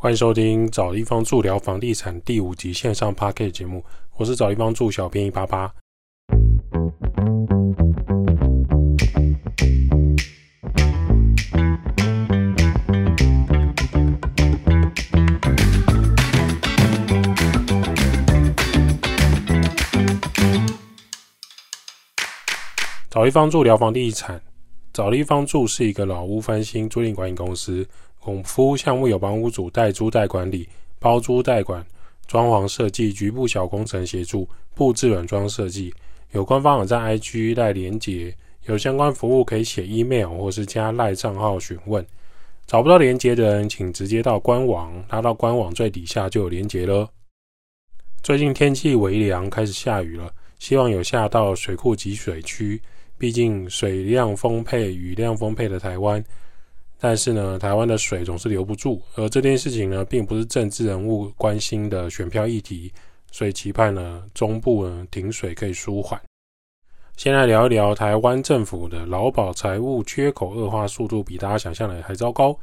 欢迎收听找地方住聊房地产第五集线上 p a r k e t 节目，我是找地方住小编一八八。找地方住聊房地产，找地方住是一个老屋翻新租赁管理公司。我服务项目有房屋主代租代管理、包租代管、装潢设计、局部小工程协助、布置软装设计。有官方网站 IG 带连接，有相关服务可以写 email 或是加赖账号询问。找不到连接的人，请直接到官网，拉到官网最底下就有连接了。最近天气微凉，开始下雨了，希望有下到水库集水区。毕竟水量丰沛、雨量丰沛的台湾。但是呢，台湾的水总是留不住，而这件事情呢，并不是政治人物关心的选票议题，所以期盼呢，中部呢停水可以舒缓。先来聊一聊台湾政府的劳保财务缺口恶化速度，比大家想象的还糟糕。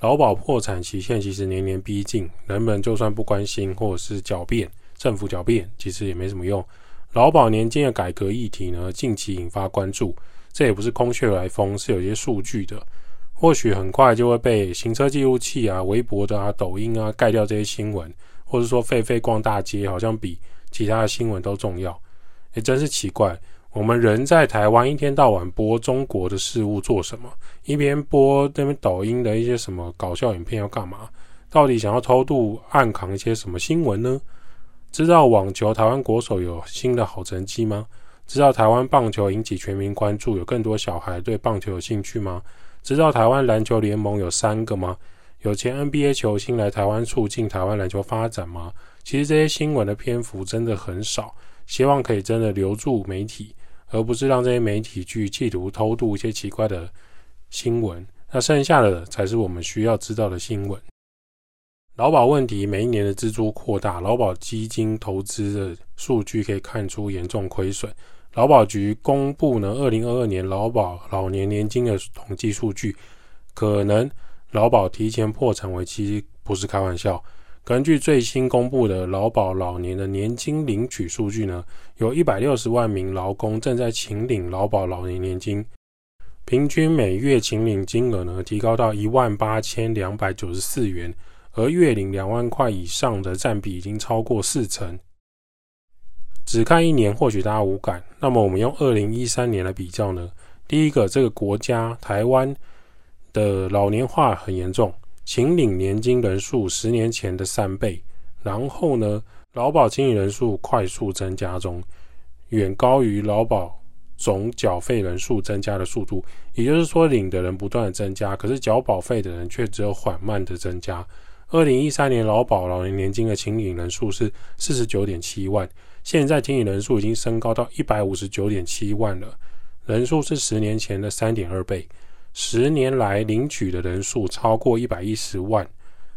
劳保破产期限其实年年逼近，人们就算不关心或者是狡辩，政府狡辩其实也没什么用。劳保年金的改革议题呢，近期引发关注，这也不是空穴来风，是有些数据的。或许很快就会被行车记录器啊、微博的啊、抖音啊盖掉这些新闻，或者说狒狒逛大街好像比其他的新闻都重要。也真是奇怪，我们人在台湾一天到晚播中国的事物做什么？一边播那边抖音的一些什么搞笑影片要干嘛？到底想要偷渡暗扛一些什么新闻呢？知道网球台湾国手有新的好成绩吗？知道台湾棒球引起全民关注，有更多小孩对棒球有兴趣吗？知道台湾篮球联盟有三个吗？有前 NBA 球星来台湾促进台湾篮球发展吗？其实这些新闻的篇幅真的很少，希望可以真的留住媒体，而不是让这些媒体去企图偷渡一些奇怪的新闻。那剩下的才是我们需要知道的新闻。劳保问题每一年的支出扩大，劳保基金投资的数据可以看出严重亏损。劳保局公布呢，二零二二年劳保老年年金的统计数据，可能劳保提前破产为其实不是开玩笑。根据最新公布的劳保老年的年金领取数据呢，有一百六十万名劳工正在请领劳保老年年金，平均每月请领金额呢提高到一万八千两百九十四元，而月领两万块以上的占比已经超过四成。只看一年，或许大家无感。那么我们用二零一三年来比较呢？第一个，这个国家台湾的老年化很严重，请领年金人数十年前的三倍。然后呢，劳保请领人数快速增加中，远高于劳保总缴费人数增加的速度。也就是说，领的人不断的增加，可是缴保费的人却只有缓慢的增加。二零一三年劳保老年年金的请领人数是四十九点七万。现在听领人数已经升高到一百五十九点七万了，人数是十年前的三点二倍。十年来领取的人数超过一百一十万，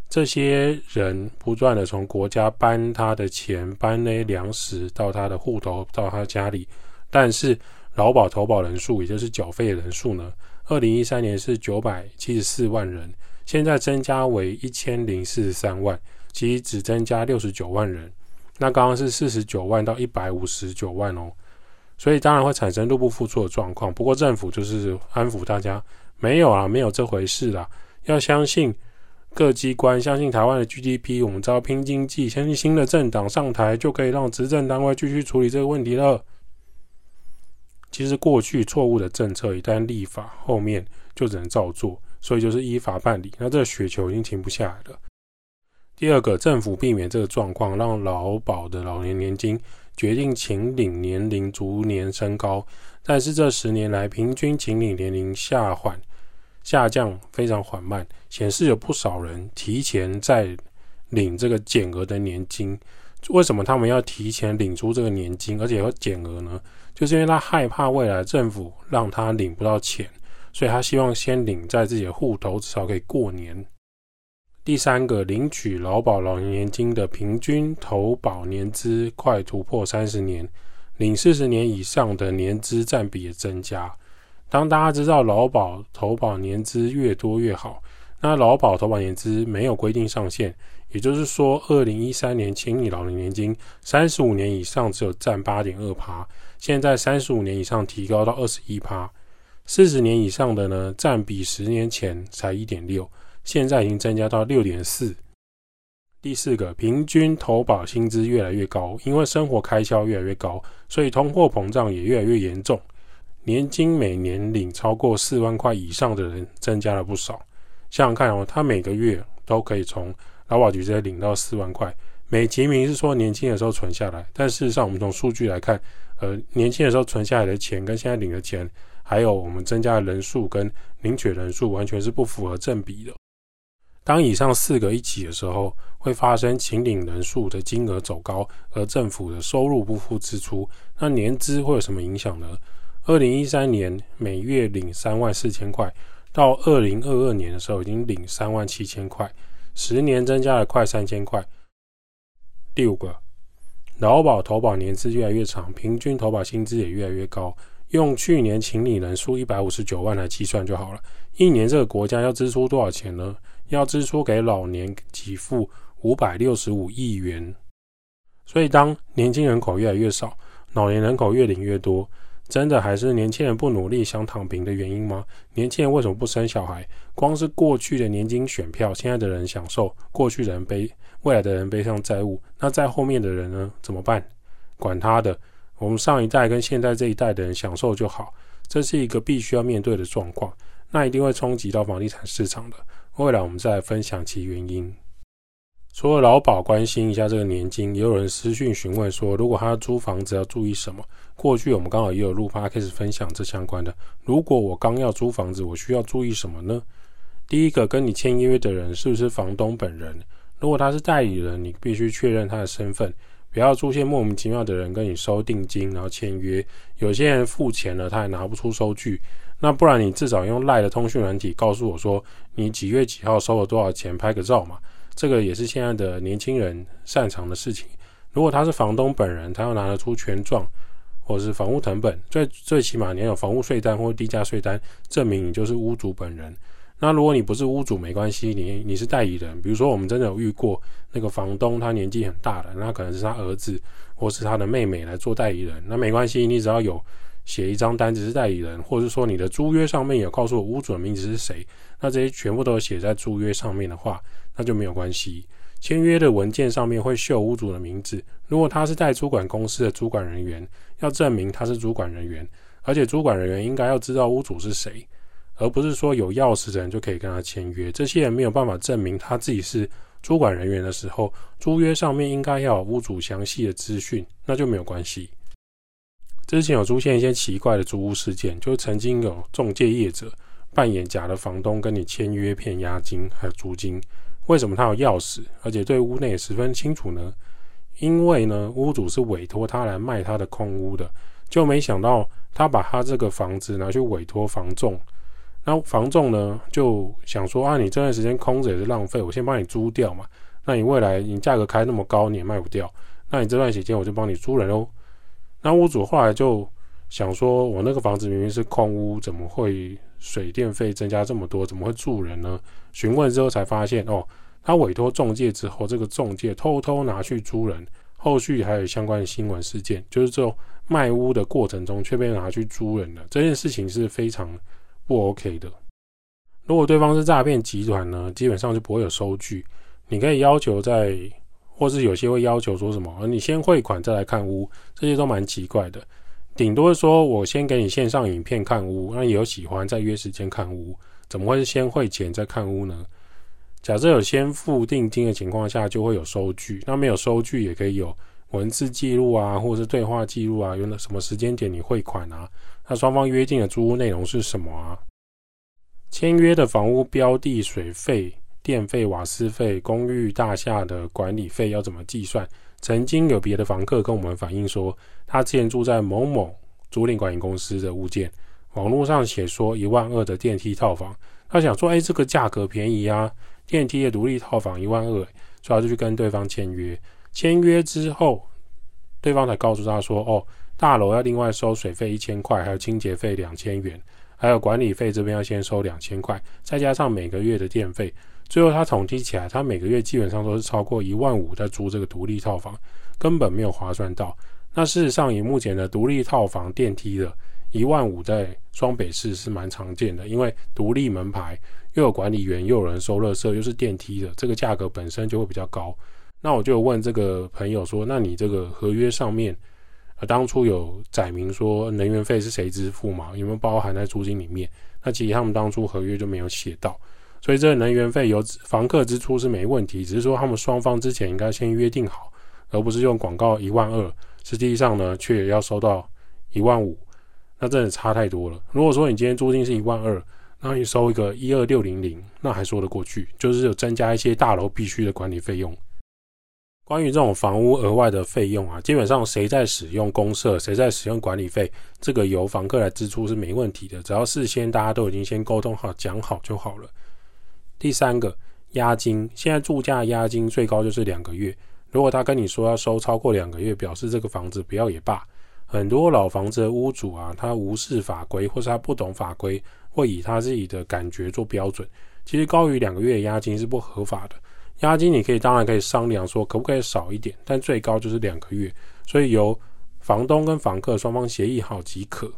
这些人不断的从国家搬他的钱、搬那粮食到他的户头、到他家里，但是劳保投保人数，也就是缴费人数呢？二零一三年是九百七十四万人，现在增加为一千零四十三万，其只增加六十九万人。那刚刚是四十九万到一百五十九万哦，所以当然会产生入不敷出的状况。不过政府就是安抚大家，没有啊，没有这回事啦。要相信各机关，相信台湾的 GDP，我们招拼经济，相信新的政党上台就可以让执政单位继续处理这个问题了。其实过去错误的政策一旦立法，后面就只能照做，所以就是依法办理。那这个雪球已经停不下来了。第二个，政府避免这个状况，让劳保的老年年金决定请领年龄逐年升高，但是这十年来平均请领年龄下缓下降非常缓慢，显示有不少人提前在领这个减额的年金。为什么他们要提前领出这个年金，而且要减额呢？就是因为他害怕未来政府让他领不到钱，所以他希望先领在自己的户头，至少可以过年。第三个，领取劳保老年金的平均投保年资快突破三十年，领四十年以上的年资占比也增加。当大家知道劳保投保年资越多越好，那劳保投保年资没有规定上限，也就是说，二零一三年请你老人年金三十五年以上只有占八点二趴，现在三十五年以上提高到二十一趴，四十年以上的呢占比十年前才一点六，现在已经增加到六点四。第四个，平均投保薪资越来越高，因为生活开销越来越高，所以通货膨胀也越来越严重。年金每年领超过四万块以上的人增加了不少。想想看哦，他每个月都可以从劳保局这里领到四万块。美其名是说年轻的时候存下来，但事实上我们从数据来看，呃，年轻的时候存下来的钱跟现在领的钱，还有我们增加的人数跟领取人数，完全是不符合正比的。当以上四个一起的时候，会发生请领人数的金额走高，而政府的收入不付支出，那年资会有什么影响呢？二零一三年每月领三万四千块，到二零二二年的时候已经领三万七千块，十年增加了快三千块。第五个，劳保投保年资越来越长，平均投保薪资也越来越高。用去年请领人数一百五十九万来计算就好了，一年这个国家要支出多少钱呢？要支出给老年给付五百六十五亿元，所以当年轻人口越来越少，老年人口越领越多，真的还是年轻人不努力想躺平的原因吗？年轻人为什么不生小孩？光是过去的年金选票，现在的人享受，过去的人背，未来的人背上债务，那在后面的人呢？怎么办？管他的，我们上一代跟现在这一代的人享受就好，这是一个必须要面对的状况，那一定会冲击到房地产市场的。未来我们再来分享其原因。除了劳保关心一下这个年金，也有人私讯询问说，如果他要租房子要注意什么？过去我们刚好也有录 p 开始分享这相关的。如果我刚要租房子，我需要注意什么呢？第一个，跟你签约的人是不是房东本人？如果他是代理人，你必须确认他的身份，不要出现莫名其妙的人跟你收定金，然后签约。有些人付钱了，他还拿不出收据。那不然你至少用赖的通讯软体告诉我说你几月几号收了多少钱，拍个照嘛。这个也是现在的年轻人擅长的事情。如果他是房东本人，他要拿得出权状或者是房屋成本，最最起码你要有房屋税单或地价税单证明你就是屋主本人。那如果你不是屋主没关系，你你是代理人。比如说我们真的有遇过那个房东，他年纪很大了，那可能是他儿子或是他的妹妹来做代理人，那没关系，你只要有。写一张单子是代理人，或者说你的租约上面有告诉我屋主的名字是谁，那这些全部都写在租约上面的话，那就没有关系。签约的文件上面会秀屋主的名字，如果他是代租管公司的主管人员，要证明他是主管人员，而且主管人员应该要知道屋主是谁，而不是说有钥匙的人就可以跟他签约。这些人没有办法证明他自己是主管人员的时候，租约上面应该要有屋主详细的资讯，那就没有关系。之前有出现一些奇怪的租屋事件，就是曾经有中介业者扮演假的房东跟你签约骗押金还有租金。为什么他有钥匙，而且对屋内十分清楚呢？因为呢，屋主是委托他来卖他的空屋的，就没想到他把他这个房子拿去委托房仲，那房仲呢就想说啊，你这段时间空着也是浪费，我先帮你租掉嘛。那你未来你价格开那么高，你也卖不掉，那你这段时间我就帮你租人喽。那屋主后来就想说：“我那个房子明明是空屋，怎么会水电费增加这么多？怎么会住人呢？”询问之后才发现，哦，他委托中介之后，这个中介偷偷拿去租人。后续还有相关的新闻事件，就是这种卖屋的过程中却被拿去租人了。这件事情是非常不 OK 的。如果对方是诈骗集团呢，基本上就不会有收据。你可以要求在。或是有些会要求说什么，你先汇款再来看屋，这些都蛮奇怪的。顶多说我先给你线上影片看屋，那有喜欢再约时间看屋，怎么会是先汇钱再看屋呢？假设有先付定金的情况下，就会有收据。那没有收据也可以有文字记录啊，或者是对话记录啊，用的什么时间点你汇款啊？那双方约定的租屋内容是什么啊？签约的房屋标的水费。电费、瓦斯费、公寓大厦的管理费要怎么计算？曾经有别的房客跟我们反映说，他之前住在某某租赁管理公司的物件，网络上写说一万二的电梯套房，他想说，哎，这个价格便宜啊，电梯的独立套房一万二，所以他就去跟对方签约。签约之后，对方才告诉他说，哦，大楼要另外收水费一千块，还有清洁费两千元。还有管理费这边要先收两千块，再加上每个月的电费，最后他统计起来，他每个月基本上都是超过一万五在租这个独立套房，根本没有划算到。那事实上，以目前的独立套房电梯的一万五，在双北市是蛮常见的，因为独立门牌又有管理员，又有人收垃圾，又是电梯的，这个价格本身就会比较高。那我就问这个朋友说：“那你这个合约上面，呃，当初有载明说能源费是谁支付吗？有没有包含在租金里面？”那其实他们当初合约就没有写到，所以这个能源费由房客支出是没问题，只是说他们双方之前应该先约定好，而不是用广告一万二。实际上呢，却要收到一万五，那真的差太多了。如果说你今天租金是一万二，那你收一个一二六零零，那还说得过去，就是有增加一些大楼必须的管理费用。关于这种房屋额外的费用啊，基本上谁在使用公社，谁在使用管理费，这个由房客来支出是没问题的，只要事先大家都已经先沟通好、讲好就好了。第三个，押金，现在住家押金最高就是两个月。如果他跟你说要收超过两个月，表示这个房子不要也罢。很多老房子的屋主啊，他无视法规，或是他不懂法规，会以他自己的感觉做标准。其实高于两个月的押金是不合法的。押金你可以当然可以商量说可不可以少一点，但最高就是两个月。所以由房东跟房客双方协议好即可。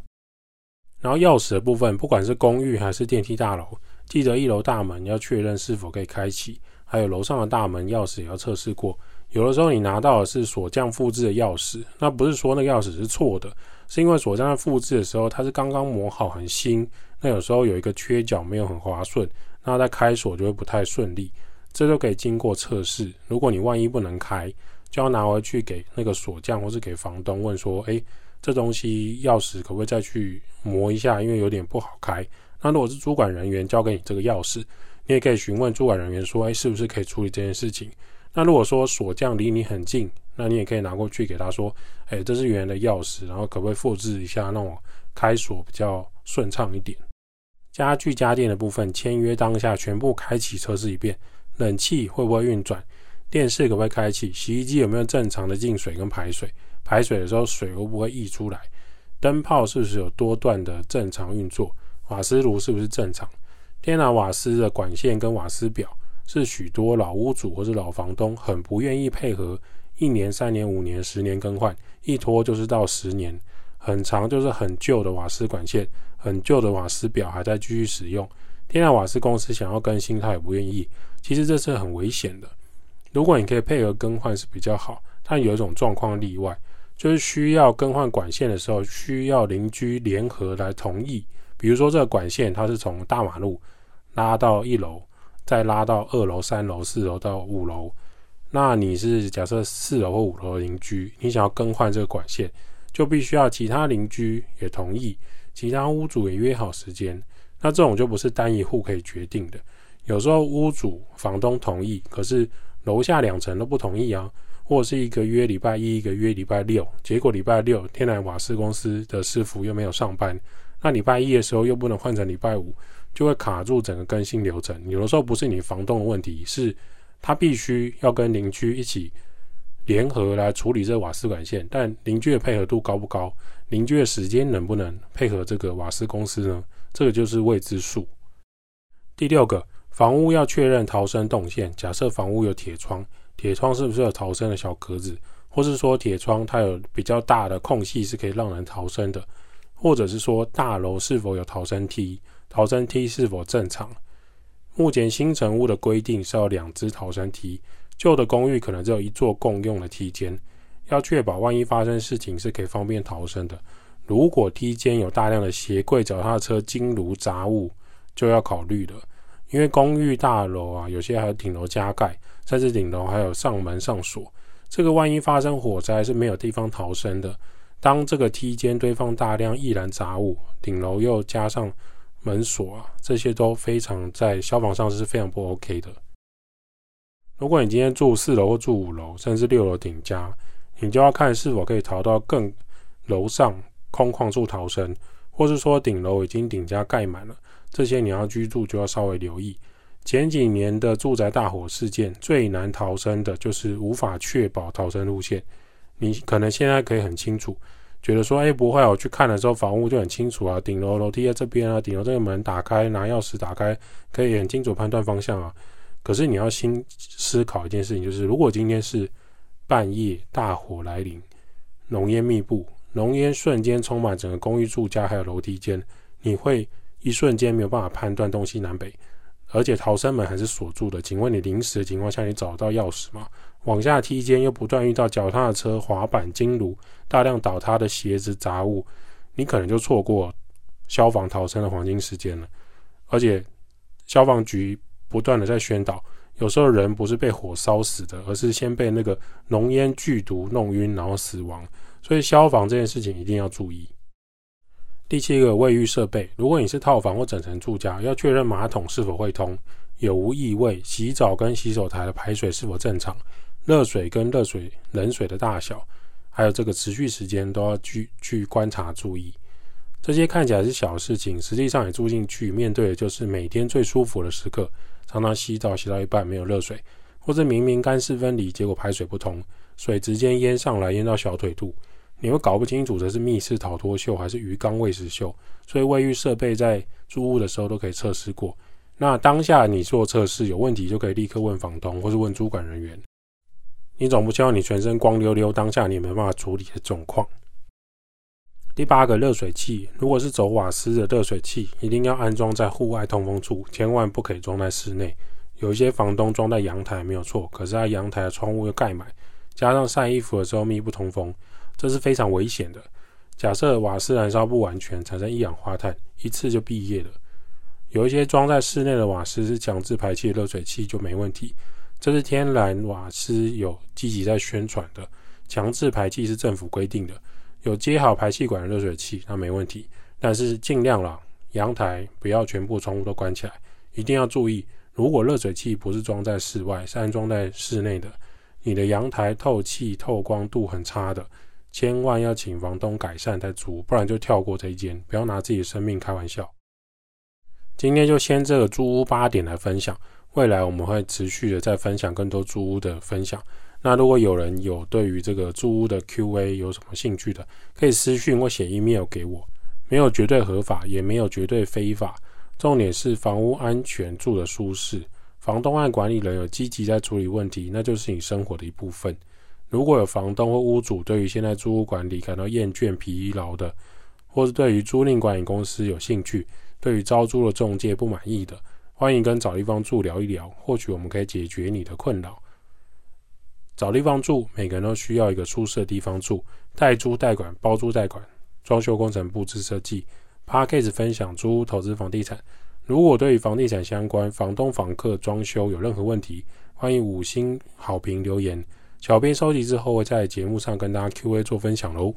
然后钥匙的部分，不管是公寓还是电梯大楼，记得一楼大门要确认是否可以开启，还有楼上的大门钥匙也要测试过。有的时候你拿到的是锁匠复制的钥匙，那不是说那个钥匙是错的，是因为锁匠在复制的时候它是刚刚磨好很新，那有时候有一个缺角没有很滑顺，那在开锁就会不太顺利，这都可以经过测试。如果你万一不能开，就要拿回去给那个锁匠或是给房东问说，诶，这东西钥匙可不可以再去磨一下，因为有点不好开。那如果是主管人员交给你这个钥匙，你也可以询问主管人员说，诶，是不是可以处理这件事情？那如果说锁匠离你很近，那你也可以拿过去给他说：“哎，这是原来的钥匙，然后可不可以复制一下，那我开锁比较顺畅一点。”家具家电的部分，签约当下全部开启测试一遍，冷气会不会运转，电视可不可以开启，洗衣机有没有正常的进水跟排水，排水的时候水会不会溢出来，灯泡是不是有多段的正常运作，瓦斯炉是不是正常，天然瓦斯的管线跟瓦斯表。是许多老屋主或是老房东很不愿意配合，一年、三年、五年、十年更换，一拖就是到十年，很长就是很旧的瓦斯管线、很旧的瓦斯表还在继续使用。天然瓦斯公司想要更新，他也不愿意。其实这是很危险的。如果你可以配合更换是比较好，但有一种状况例外，就是需要更换管线的时候，需要邻居联合来同意。比如说这个管线它是从大马路拉到一楼。再拉到二楼、三楼、四楼到五楼，那你是假设四楼或五楼的邻居，你想要更换这个管线，就必须要其他邻居也同意，其他屋主也约好时间。那这种就不是单一户可以决定的，有时候屋主、房东同意，可是楼下两层都不同意啊，或者是一个约礼拜一，一个约礼拜六，结果礼拜六天然瓦斯公司的师傅又没有上班，那礼拜一的时候又不能换成礼拜五。就会卡住整个更新流程。有的时候不是你房东的问题，是他必须要跟邻居一起联合来处理这瓦斯管线。但邻居的配合度高不高？邻居的时间能不能配合这个瓦斯公司呢？这个就是未知数。第六个，房屋要确认逃生动线。假设房屋有铁窗，铁窗是不是有逃生的小格子？或是说铁窗它有比较大的空隙是可以让人逃生的？或者是说大楼是否有逃生梯？逃生梯是否正常？目前新城屋的规定是要两只逃生梯，旧的公寓可能只有一座共用的梯间。要确保万一发生事情是可以方便逃生的。如果梯间有大量的鞋柜、脚踏车、金炉杂物，就要考虑了。因为公寓大楼啊，有些还有顶楼加盖，甚至顶楼还有上门上锁。这个万一发生火灾是没有地方逃生的。当这个梯间堆放大量易燃杂物，顶楼又加上。门锁啊，这些都非常在消防上是非常不 OK 的。如果你今天住四楼或住五楼，甚至六楼顶家，你就要看是否可以逃到更楼上空旷处逃生，或是说顶楼已经顶家盖满了，这些你要居住就要稍微留意。前几年的住宅大火事件，最难逃生的就是无法确保逃生路线。你可能现在可以很清楚，觉得说，哎，不会，我去看的时候，房屋就很清楚啊，顶楼楼梯在这边啊，顶楼这个门打开，拿钥匙打开，可以很清楚判断方向啊。可是你要新思考一件事情，就是如果今天是半夜大火来临，浓烟密布，浓烟瞬间充满整个公寓住家还有楼梯间，你会一瞬间没有办法判断东西南北，而且逃生门还是锁住的。请问你临时的情况下，你找到钥匙吗？往下梯间又不断遇到脚踏车、滑板、金炉，大量倒塌的鞋子杂物，你可能就错过消防逃生的黄金时间了。而且消防局。不断的在宣导，有时候人不是被火烧死的，而是先被那个浓烟剧毒弄晕，然后死亡。所以消防这件事情一定要注意。第七个卫浴设备，如果你是套房或整层住家，要确认马桶是否会通，有无异味，洗澡跟洗手台的排水是否正常，热水跟热水冷水的大小，还有这个持续时间都要去去观察注意。这些看起来是小事情，实际上你住进去面对的就是每天最舒服的时刻。常常洗澡洗到一半没有热水，或者明明干湿分离，结果排水不通，水直接淹上来，淹到小腿肚，你会搞不清楚这是密室逃脱秀还是鱼缸喂食秀。所以卫浴设备在租屋的时候都可以测试过。那当下你做测试有问题，就可以立刻问房东或是问主管人员。你总不希望你全身光溜溜，当下你没办法处理的状况。第八个热水器，如果是走瓦斯的热水器，一定要安装在户外通风处，千万不可以装在室内。有一些房东装在阳台没有错，可是他阳台的窗户又盖满，加上晒衣服的时候密不通风，这是非常危险的。假设瓦斯燃烧不完全，产生一氧化碳，一次就毕业了。有一些装在室内的瓦斯是强制排气热水器就没问题，这是天然瓦斯有积极在宣传的，强制排气是政府规定的。有接好排气管的热水器，那没问题。但是尽量啦，阳台不要全部窗户都关起来，一定要注意。如果热水器不是装在室外，是安装在室内的，你的阳台透气透光度很差的，千万要请房东改善再租，不然就跳过这一间，不要拿自己的生命开玩笑。今天就先这个租屋八点来分享，未来我们会持续的再分享更多租屋的分享。那如果有人有对于这个租屋的 Q&A 有什么兴趣的，可以私讯或写 email 给我。没有绝对合法，也没有绝对非法，重点是房屋安全，住的舒适。房东和管理人有积极在处理问题，那就是你生活的一部分。如果有房东或屋主对于现在租屋管理感到厌倦、疲劳的，或是对于租赁管理公司有兴趣，对于招租的中介不满意的，欢迎跟找地方住聊一聊，或许我们可以解决你的困扰。找地方住，每个人都需要一个舒适的地方住。代租代管、包租代管、装修工程、布置设计。p a r k a s e 分享租屋投资房地产。如果对于房地产相关、房东、房客、装修有任何问题，欢迎五星好评留言。小编收集之后会在节目上跟大家 Q&A 做分享喽。